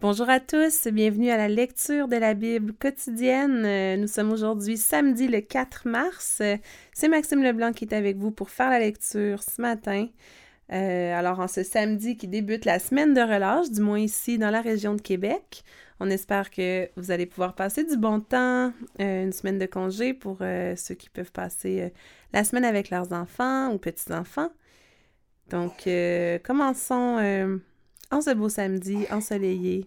Bonjour à tous, bienvenue à la lecture de la Bible quotidienne. Euh, nous sommes aujourd'hui samedi le 4 mars. C'est Maxime Leblanc qui est avec vous pour faire la lecture ce matin. Euh, alors en ce samedi qui débute la semaine de relâche, du moins ici dans la région de Québec, on espère que vous allez pouvoir passer du bon temps, euh, une semaine de congé pour ceux qui peuvent passer la semaine avec leurs enfants ou petits-enfants. Donc commençons en ce beau samedi ensoleillé.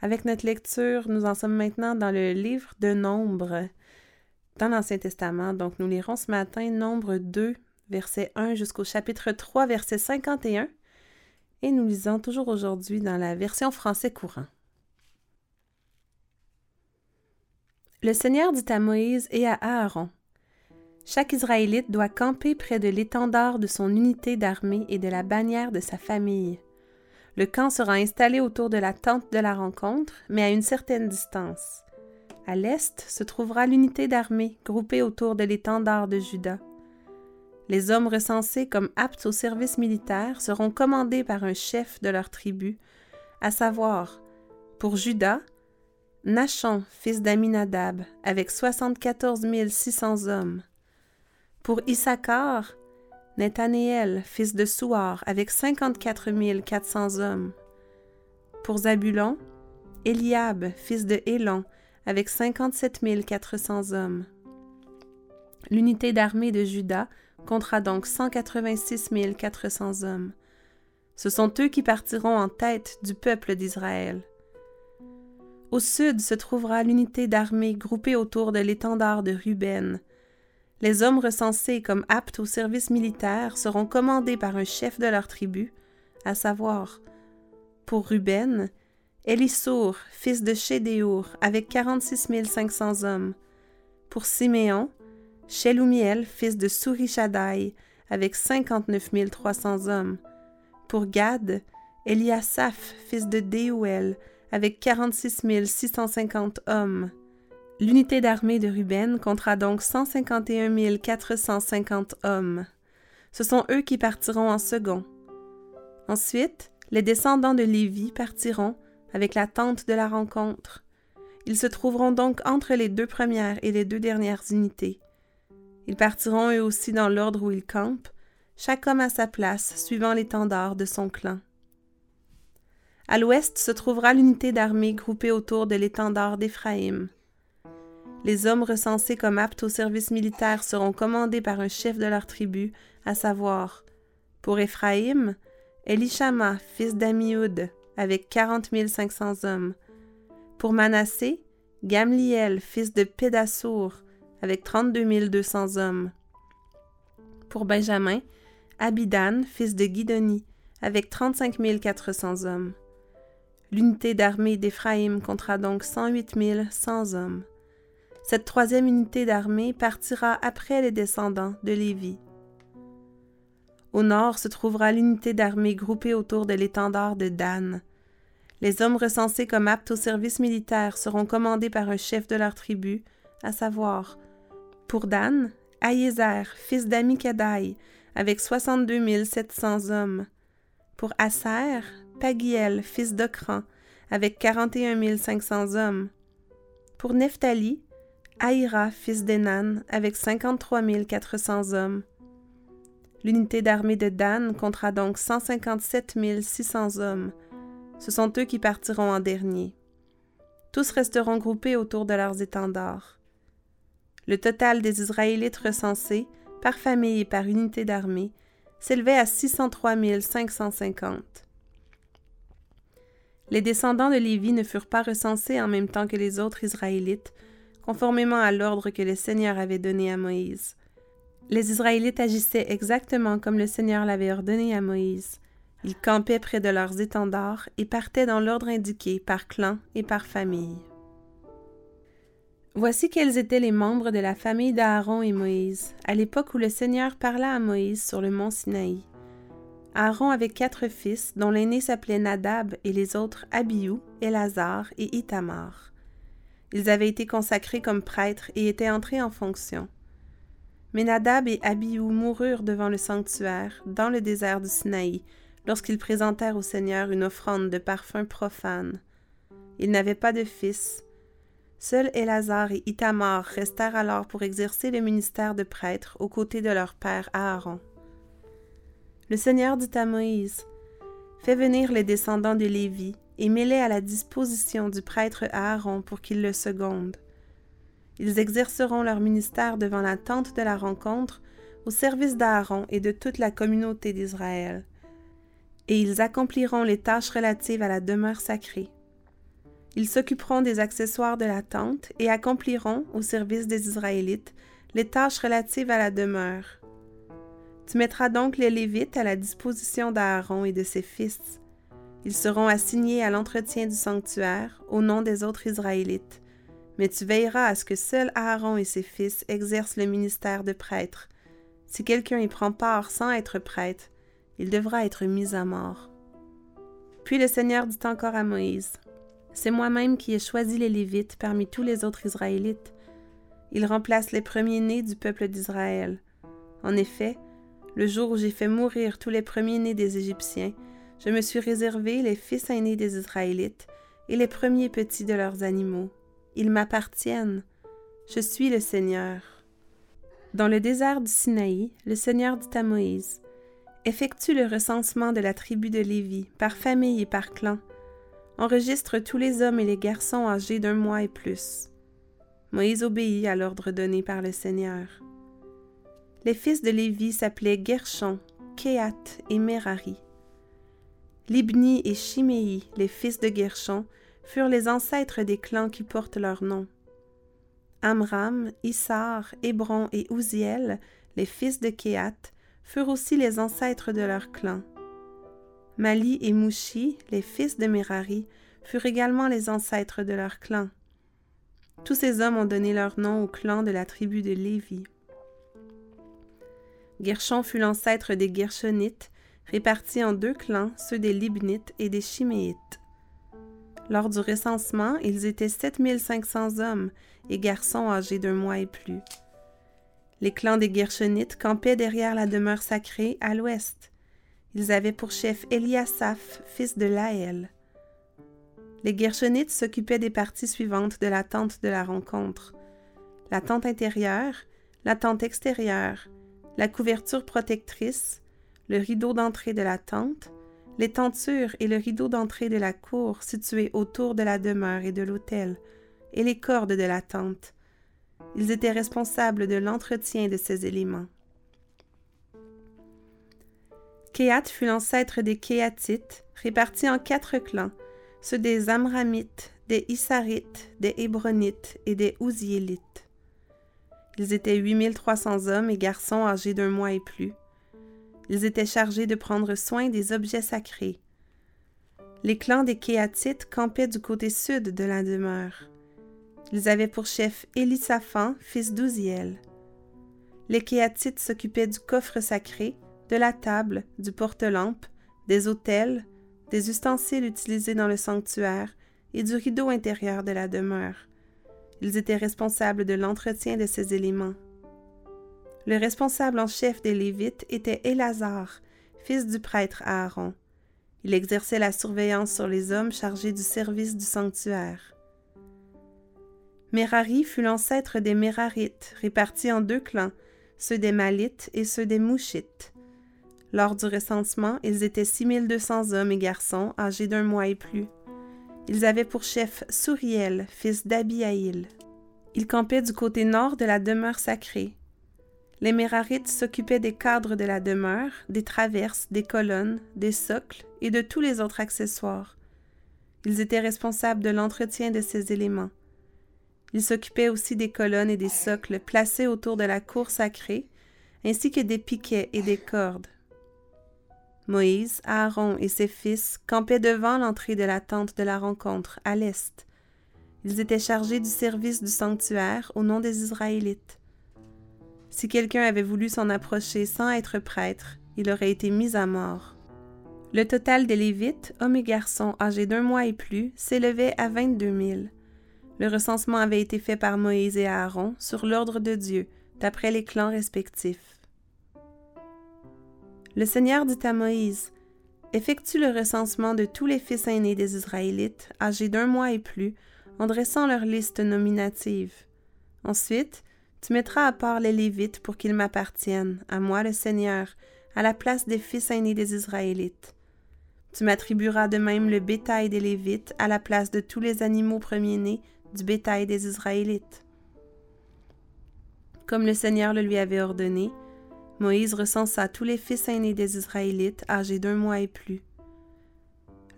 Avec notre lecture, nous en sommes maintenant dans le livre de Nombre dans l'Ancien Testament. Donc, nous lirons ce matin Nombre 2, verset 1 jusqu'au chapitre 3, verset 51. Et nous lisons toujours aujourd'hui dans la version français courant. Le Seigneur dit à Moïse et à Aaron Chaque Israélite doit camper près de l'étendard de son unité d'armée et de la bannière de sa famille. Le camp sera installé autour de la tente de la rencontre, mais à une certaine distance. À l'est se trouvera l'unité d'armée groupée autour de l'étendard de Juda. Les hommes recensés comme aptes au service militaire seront commandés par un chef de leur tribu, à savoir, pour Juda, Nachon, fils d'Aminadab, avec 74 600 hommes. Pour Issachar, Nethanéel, fils de Souar, avec 54 400 hommes. Pour Zabulon, Eliab, fils de Hélon, avec 57 400 hommes. L'unité d'armée de Juda comptera donc 186 400 hommes. Ce sont eux qui partiront en tête du peuple d'Israël. Au sud se trouvera l'unité d'armée groupée autour de l'étendard de Ruben, les hommes recensés comme aptes au service militaire seront commandés par un chef de leur tribu, à savoir, pour Ruben, Élissour, fils de Chédéour, avec 46 500 hommes. Pour Siméon, Shelumiel, fils de Sourishadaï, avec 59 300 hommes. Pour Gad, Eliasaph, fils de Déouel, avec 46 650 hommes. L'unité d'armée de Ruben comptera donc 151 450 hommes. Ce sont eux qui partiront en second. Ensuite, les descendants de Lévi partiront avec la tente de la rencontre. Ils se trouveront donc entre les deux premières et les deux dernières unités. Ils partiront eux aussi dans l'ordre où ils campent, chaque homme à sa place, suivant l'étendard de son clan. À l'ouest se trouvera l'unité d'armée groupée autour de l'étendard d'Éphraïm. Les hommes recensés comme aptes au service militaire seront commandés par un chef de leur tribu, à savoir, pour Éphraïm, Elishama, fils d'Amioud, avec quarante mille cinq cents hommes. Pour Manassé, Gamliel, fils de Pédassour, avec trente-deux mille deux cents hommes. Pour Benjamin, Abidan, fils de Guidoni, avec trente-cinq mille quatre cents hommes. L'unité d'armée d'Éphraïm comptera donc cent huit mille cent hommes. Cette troisième unité d'armée partira après les descendants de Lévi. Au nord se trouvera l'unité d'armée groupée autour de l'étendard de Dan. Les hommes recensés comme aptes au service militaire seront commandés par un chef de leur tribu, à savoir, pour Dan, Aïezer, fils d'Amikadaï, avec 62 700 hommes. Pour Asser, Pagiel, fils d'Ocran, avec 41 500 hommes. Pour Nephtali, Aïra, fils d'Enan, avec 53 400 hommes. L'unité d'armée de Dan comptera donc 157 600 hommes. Ce sont eux qui partiront en dernier. Tous resteront groupés autour de leurs étendards. Le total des Israélites recensés, par famille et par unité d'armée, s'élevait à 603 550. Les descendants de Lévi ne furent pas recensés en même temps que les autres Israélites, conformément à l'ordre que le Seigneur avait donné à Moïse. Les Israélites agissaient exactement comme le Seigneur l'avait ordonné à Moïse. Ils campaient près de leurs étendards et partaient dans l'ordre indiqué par clan et par famille. Voici quels étaient les membres de la famille d'Aaron et Moïse, à l'époque où le Seigneur parla à Moïse sur le mont Sinaï. Aaron avait quatre fils, dont l'aîné s'appelait Nadab et les autres Abiou, Elazar et Itamar. Ils avaient été consacrés comme prêtres et étaient entrés en fonction. Mais Nadab et Abihu moururent devant le sanctuaire, dans le désert du Sinaï, lorsqu'ils présentèrent au Seigneur une offrande de parfums profanes. Il n'avait pas de fils. Seuls Élazar et Itamar restèrent alors pour exercer le ministère de prêtre aux côtés de leur père Aaron. Le Seigneur dit à Moïse Fais venir les descendants de Lévi et mets-les à la disposition du prêtre Aaron pour qu'il le seconde. Ils exerceront leur ministère devant la tente de la rencontre au service d'Aaron et de toute la communauté d'Israël. Et ils accompliront les tâches relatives à la demeure sacrée. Ils s'occuperont des accessoires de la tente et accompliront, au service des Israélites, les tâches relatives à la demeure. Tu mettras donc les Lévites à la disposition d'Aaron et de ses fils. Ils seront assignés à l'entretien du sanctuaire au nom des autres Israélites, mais tu veilleras à ce que seul Aaron et ses fils exercent le ministère de prêtre. Si quelqu'un y prend part sans être prêtre, il devra être mis à mort. Puis le Seigneur dit encore à Moïse, C'est moi-même qui ai choisi les Lévites parmi tous les autres Israélites. Ils remplacent les premiers-nés du peuple d'Israël. En effet, le jour où j'ai fait mourir tous les premiers-nés des Égyptiens, je me suis réservé les fils aînés des Israélites et les premiers petits de leurs animaux. Ils m'appartiennent. Je suis le Seigneur. Dans le désert du Sinaï, le Seigneur dit à Moïse Effectue le recensement de la tribu de Lévi, par famille et par clan. Enregistre tous les hommes et les garçons âgés d'un mois et plus. Moïse obéit à l'ordre donné par le Seigneur. Les fils de Lévi s'appelaient Gershon, Kehat et Merari. Libni et Chiméi, les fils de Gershon, furent les ancêtres des clans qui portent leur nom. Amram, Issar, Hébron et Ouziel, les fils de Kehat, furent aussi les ancêtres de leurs clans. Mali et Mouchi, les fils de Merari, furent également les ancêtres de leurs clans. Tous ces hommes ont donné leur nom au clan de la tribu de Lévi. Gershon fut l'ancêtre des Gershonites, répartis en deux clans, ceux des Libnites et des Chiméites. Lors du recensement, ils étaient 7500 hommes et garçons âgés d'un mois et plus. Les clans des Gershonites campaient derrière la demeure sacrée à l'ouest. Ils avaient pour chef Eliasaph, fils de Laël. Les Gershonites s'occupaient des parties suivantes de la tente de la rencontre la tente intérieure, la tente extérieure, la couverture protectrice, le rideau d'entrée de la tente, les tentures et le rideau d'entrée de la cour situés autour de la demeure et de l'autel, et les cordes de la tente. Ils étaient responsables de l'entretien de ces éléments. Kéat fut l'ancêtre des Kéatites, répartis en quatre clans, ceux des Amramites, des Issarites, des Hébronites et des Ouziélites. Ils étaient 8300 hommes et garçons âgés d'un mois et plus. Ils étaient chargés de prendre soin des objets sacrés. Les clans des Kéatites campaient du côté sud de la demeure. Ils avaient pour chef Élisaphan, fils d'Ouziel. Les Kéatites s'occupaient du coffre sacré, de la table, du porte-lampe, des autels, des ustensiles utilisés dans le sanctuaire et du rideau intérieur de la demeure. Ils étaient responsables de l'entretien de ces éléments. Le responsable en chef des Lévites était Élazar, fils du prêtre Aaron. Il exerçait la surveillance sur les hommes chargés du service du sanctuaire. Merari fut l'ancêtre des Mérarites, répartis en deux clans, ceux des Malites et ceux des Mouchites. Lors du recensement, ils étaient 6200 hommes et garçons âgés d'un mois et plus. Ils avaient pour chef Souriel, fils d'Abiaïl. Il campait du côté nord de la demeure sacrée. Les Mérarites s'occupaient des cadres de la demeure, des traverses, des colonnes, des socles et de tous les autres accessoires. Ils étaient responsables de l'entretien de ces éléments. Ils s'occupaient aussi des colonnes et des socles placés autour de la cour sacrée, ainsi que des piquets et des cordes. Moïse, Aaron et ses fils campaient devant l'entrée de la tente de la rencontre, à l'est. Ils étaient chargés du service du sanctuaire au nom des Israélites. Si quelqu'un avait voulu s'en approcher sans être prêtre, il aurait été mis à mort. Le total des Lévites, hommes et garçons âgés d'un mois et plus, s'élevait à 22 000. Le recensement avait été fait par Moïse et Aaron sur l'ordre de Dieu, d'après les clans respectifs. Le Seigneur dit à Moïse, Effectue le recensement de tous les fils aînés des Israélites, âgés d'un mois et plus, en dressant leur liste nominative. Ensuite, tu mettras à part les Lévites pour qu'ils m'appartiennent, à moi le Seigneur, à la place des fils aînés des Israélites. Tu m'attribueras de même le bétail des Lévites à la place de tous les animaux premiers-nés du bétail des Israélites. Comme le Seigneur le lui avait ordonné, Moïse recensa tous les fils aînés des Israélites âgés d'un mois et plus.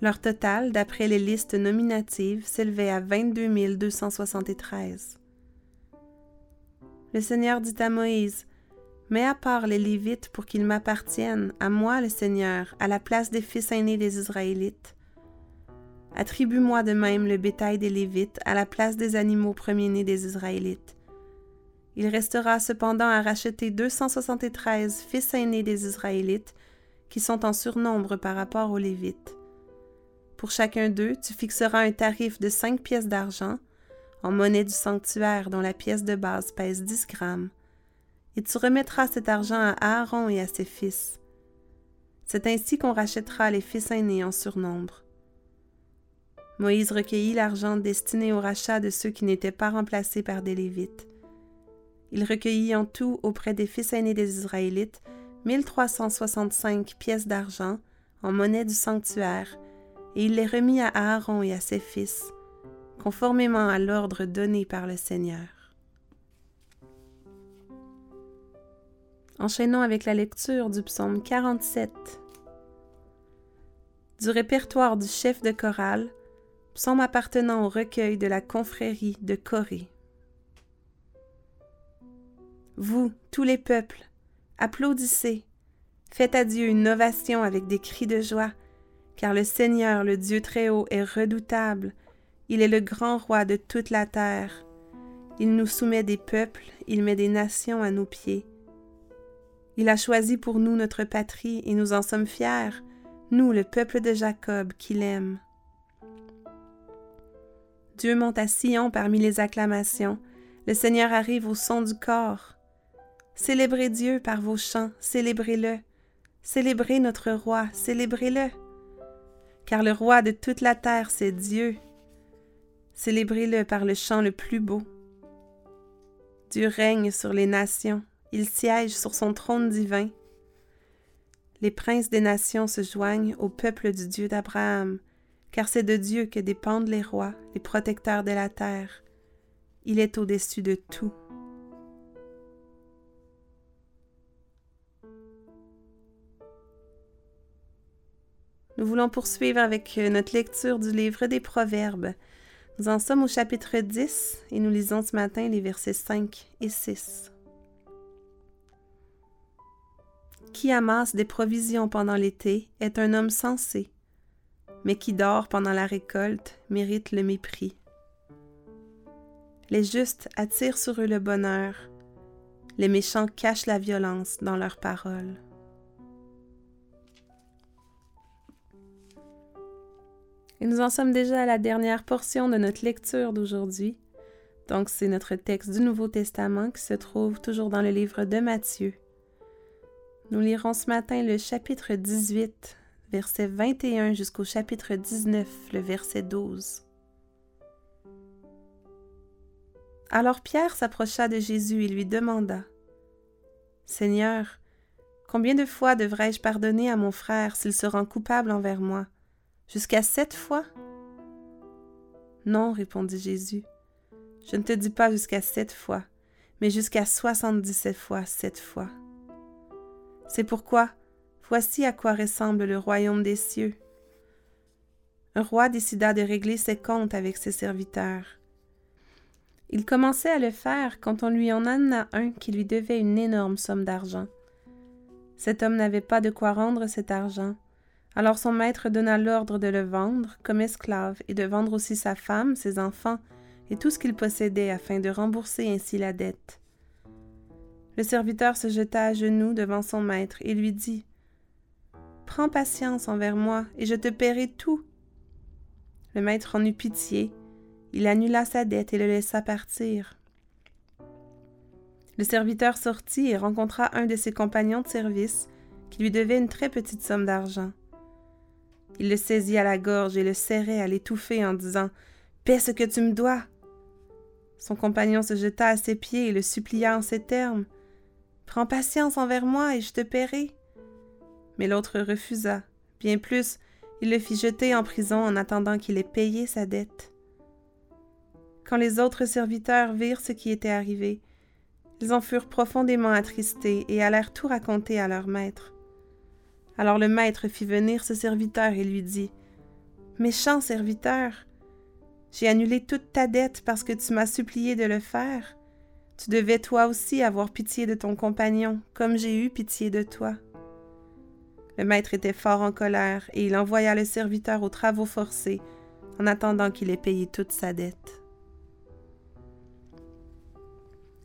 Leur total, d'après les listes nominatives, s'élevait à 22 273. Le Seigneur dit à Moïse, Mets à part les Lévites pour qu'ils m'appartiennent, à moi le Seigneur, à la place des fils aînés des Israélites. Attribue-moi de même le bétail des Lévites à la place des animaux premiers-nés des Israélites. Il restera cependant à racheter 273 fils aînés des Israélites, qui sont en surnombre par rapport aux Lévites. Pour chacun d'eux, tu fixeras un tarif de cinq pièces d'argent, en monnaie du sanctuaire dont la pièce de base pèse 10 grammes, et tu remettras cet argent à Aaron et à ses fils. C'est ainsi qu'on rachètera les fils aînés en surnombre. Moïse recueillit l'argent destiné au rachat de ceux qui n'étaient pas remplacés par des Lévites. Il recueillit en tout auprès des fils aînés des Israélites 1365 pièces d'argent en monnaie du sanctuaire, et il les remit à Aaron et à ses fils, conformément à l'ordre donné par le Seigneur. Enchaînons avec la lecture du psaume 47. Du répertoire du chef de chorale, psaume appartenant au recueil de la confrérie de Corée. Vous, tous les peuples, applaudissez, faites à Dieu une ovation avec des cris de joie, car le Seigneur, le Dieu très-haut, est redoutable, il est le grand roi de toute la terre. Il nous soumet des peuples, il met des nations à nos pieds. Il a choisi pour nous notre patrie et nous en sommes fiers, nous, le peuple de Jacob, qu'il aime. Dieu monte à Sion parmi les acclamations, le Seigneur arrive au son du corps. Célébrez Dieu par vos chants, célébrez-le. Célébrez notre roi, célébrez-le. Car le roi de toute la terre, c'est Dieu. Célébrez-le par le chant le plus beau. Dieu règne sur les nations. Il siège sur son trône divin. Les princes des nations se joignent au peuple du Dieu d'Abraham, car c'est de Dieu que dépendent les rois, les protecteurs de la terre. Il est au-dessus de tout. Nous voulons poursuivre avec notre lecture du livre des Proverbes. Nous en sommes au chapitre 10 et nous lisons ce matin les versets 5 et 6. Qui amasse des provisions pendant l'été est un homme sensé, mais qui dort pendant la récolte mérite le mépris. Les justes attirent sur eux le bonheur, les méchants cachent la violence dans leurs paroles. Et nous en sommes déjà à la dernière portion de notre lecture d'aujourd'hui. Donc c'est notre texte du Nouveau Testament qui se trouve toujours dans le livre de Matthieu. Nous lirons ce matin le chapitre 18, verset 21 jusqu'au chapitre 19, le verset 12. Alors Pierre s'approcha de Jésus et lui demanda Seigneur, combien de fois devrais-je pardonner à mon frère s'il se rend coupable envers moi? Jusqu'à sept fois? Non, répondit Jésus, je ne te dis pas jusqu'à sept fois, mais jusqu'à soixante-dix-sept fois sept fois. C'est pourquoi, voici à quoi ressemble le royaume des cieux. Un roi décida de régler ses comptes avec ses serviteurs. Il commençait à le faire quand on lui en amena un qui lui devait une énorme somme d'argent. Cet homme n'avait pas de quoi rendre cet argent. Alors son maître donna l'ordre de le vendre comme esclave et de vendre aussi sa femme, ses enfants et tout ce qu'il possédait afin de rembourser ainsi la dette. Le serviteur se jeta à genoux devant son maître et lui dit Prends patience envers moi, et je te paierai tout. Le maître en eut pitié, il annula sa dette et le laissa partir. Le serviteur sortit et rencontra un de ses compagnons de service qui lui devait une très petite somme d'argent. Il le saisit à la gorge et le serrait à l'étouffer en disant Paie ce que tu me dois. Son compagnon se jeta à ses pieds et le supplia en ces termes Prends patience envers moi et je te paierai. Mais l'autre refusa. Bien plus, il le fit jeter en prison en attendant qu'il ait payé sa dette. Quand les autres serviteurs virent ce qui était arrivé, ils en furent profondément attristés et allèrent tout raconter à leur maître. Alors le maître fit venir ce serviteur et lui dit Méchant serviteur, j'ai annulé toute ta dette parce que tu m'as supplié de le faire. Tu devais toi aussi avoir pitié de ton compagnon, comme j'ai eu pitié de toi. Le maître était fort en colère et il envoya le serviteur aux travaux forcés en attendant qu'il ait payé toute sa dette.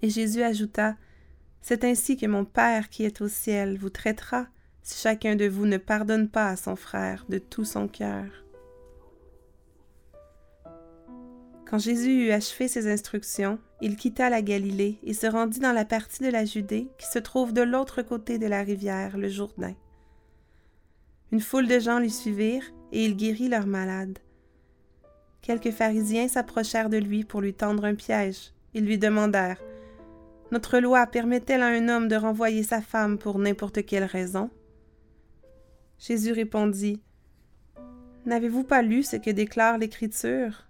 Et Jésus ajouta, C'est ainsi que mon Père qui est au ciel vous traitera si chacun de vous ne pardonne pas à son frère de tout son cœur. Quand Jésus eut achevé ses instructions, il quitta la Galilée et se rendit dans la partie de la Judée qui se trouve de l'autre côté de la rivière, le Jourdain. Une foule de gens lui suivirent et il guérit leurs malades. Quelques pharisiens s'approchèrent de lui pour lui tendre un piège. Ils lui demandèrent Notre loi permet-elle à un homme de renvoyer sa femme pour n'importe quelle raison? Jésus répondit N'avez-vous pas lu ce que déclare l'Écriture?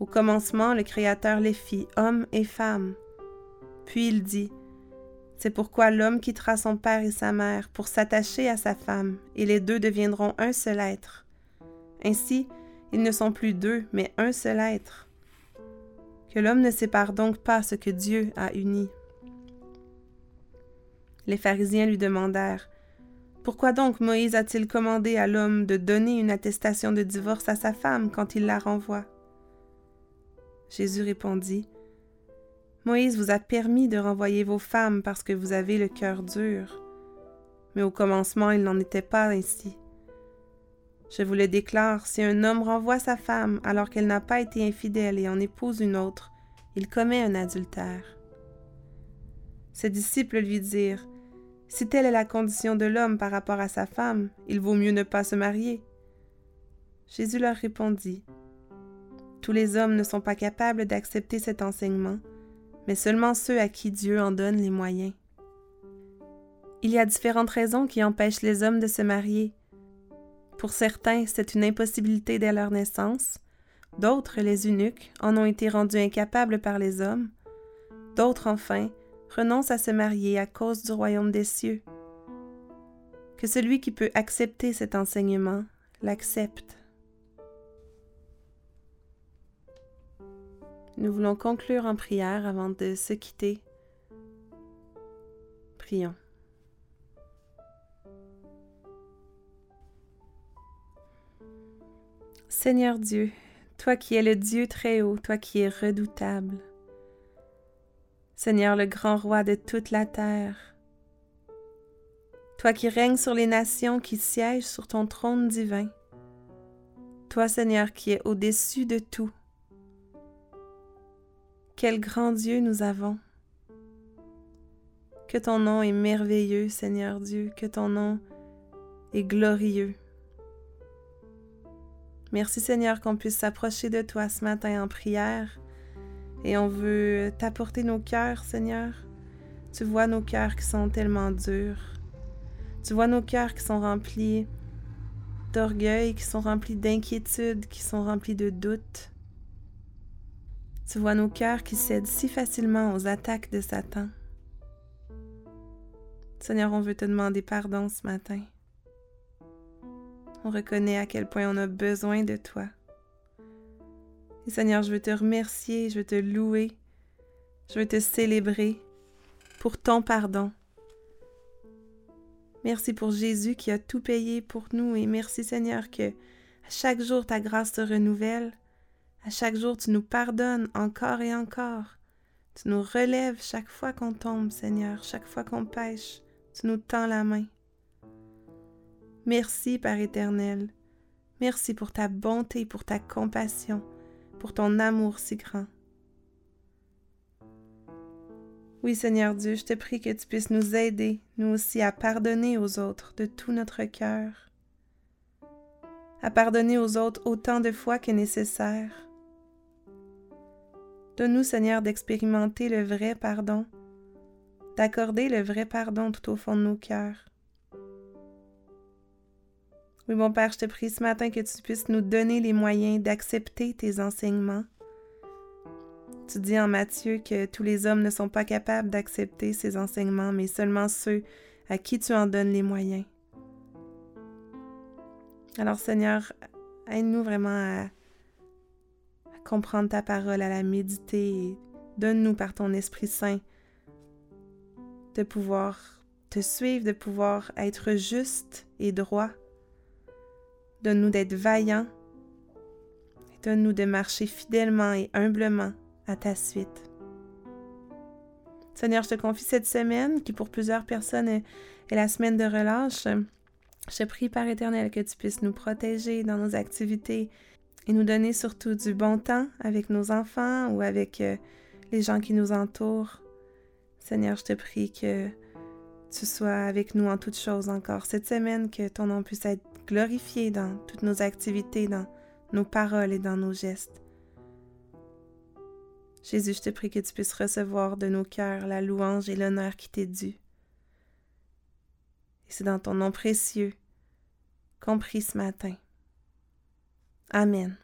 Au commencement, le Créateur les fit, hommes et femmes. Puis il dit C'est pourquoi l'homme quittera son père et sa mère pour s'attacher à sa femme, et les deux deviendront un seul être. Ainsi, ils ne sont plus deux, mais un seul être. Que l'homme ne sépare donc pas ce que Dieu a uni. Les pharisiens lui demandèrent pourquoi donc Moïse a-t-il commandé à l'homme de donner une attestation de divorce à sa femme quand il la renvoie? Jésus répondit, Moïse vous a permis de renvoyer vos femmes parce que vous avez le cœur dur. Mais au commencement, il n'en était pas ainsi. Je vous le déclare, si un homme renvoie sa femme alors qu'elle n'a pas été infidèle et en épouse une autre, il commet un adultère. Ses disciples lui dirent, si telle est la condition de l'homme par rapport à sa femme, il vaut mieux ne pas se marier. Jésus leur répondit, Tous les hommes ne sont pas capables d'accepter cet enseignement, mais seulement ceux à qui Dieu en donne les moyens. Il y a différentes raisons qui empêchent les hommes de se marier. Pour certains, c'est une impossibilité dès leur naissance, d'autres, les eunuques, en ont été rendus incapables par les hommes, d'autres enfin, renonce à se marier à cause du royaume des cieux. Que celui qui peut accepter cet enseignement l'accepte. Nous voulons conclure en prière avant de se quitter. Prions. Seigneur Dieu, toi qui es le Dieu très haut, toi qui es redoutable, Seigneur le grand roi de toute la terre. Toi qui règnes sur les nations, qui sièges sur ton trône divin. Toi, Seigneur, qui es au-dessus de tout. Quel grand Dieu nous avons. Que ton nom est merveilleux, Seigneur Dieu, que ton nom est glorieux. Merci Seigneur qu'on puisse s'approcher de toi ce matin en prière et on veut t'apporter nos cœurs, Seigneur. Tu vois nos cœurs qui sont tellement durs. Tu vois nos cœurs qui sont remplis d'orgueil, qui sont remplis d'inquiétude, qui sont remplis de doutes. Tu vois nos cœurs qui cèdent si facilement aux attaques de Satan. Seigneur, on veut te demander pardon ce matin. On reconnaît à quel point on a besoin de toi. Et Seigneur, je veux te remercier, je veux te louer, je veux te célébrer pour ton pardon. Merci pour Jésus qui a tout payé pour nous et merci Seigneur que à chaque jour ta grâce se renouvelle. À chaque jour tu nous pardonnes encore et encore. Tu nous relèves chaque fois qu'on tombe, Seigneur, chaque fois qu'on pêche. Tu nous tends la main. Merci, Père éternel. Merci pour ta bonté, pour ta compassion pour ton amour si grand. Oui, Seigneur Dieu, je te prie que tu puisses nous aider, nous aussi, à pardonner aux autres de tout notre cœur. à pardonner aux autres autant de fois que nécessaire. Donne-nous, Seigneur, d'expérimenter le vrai pardon, d'accorder le vrai pardon tout au fond de nos cœurs. Oui, mon Père, je te prie ce matin que tu puisses nous donner les moyens d'accepter tes enseignements. Tu dis en Matthieu que tous les hommes ne sont pas capables d'accepter ces enseignements, mais seulement ceux à qui tu en donnes les moyens. Alors Seigneur, aide-nous vraiment à, comprendre ta parole, à la méditer et donne-nous par ton Esprit Saint de pouvoir te suivre, de pouvoir être juste et droit. Donne-nous d'être vaillants. Donne-nous de marcher fidèlement et humblement à ta suite. Seigneur, je te confie cette semaine qui pour plusieurs personnes est, la semaine de relâche. Je prie, Père éternel, que tu puisses nous protéger dans nos activités et nous donner surtout du bon temps avec nos enfants ou avec euh, les gens qui nous entourent. Seigneur, je te prie que tu sois avec nous en toutes choses encore cette semaine, que ton nom puisse être glorifié dans toutes nos activités, dans nos paroles et dans nos gestes. Jésus, je te prie que tu puisses recevoir de nos cœurs la louange et l'honneur qui t'est dû. Et c'est dans ton nom précieux qu'on prie ce matin. Amen.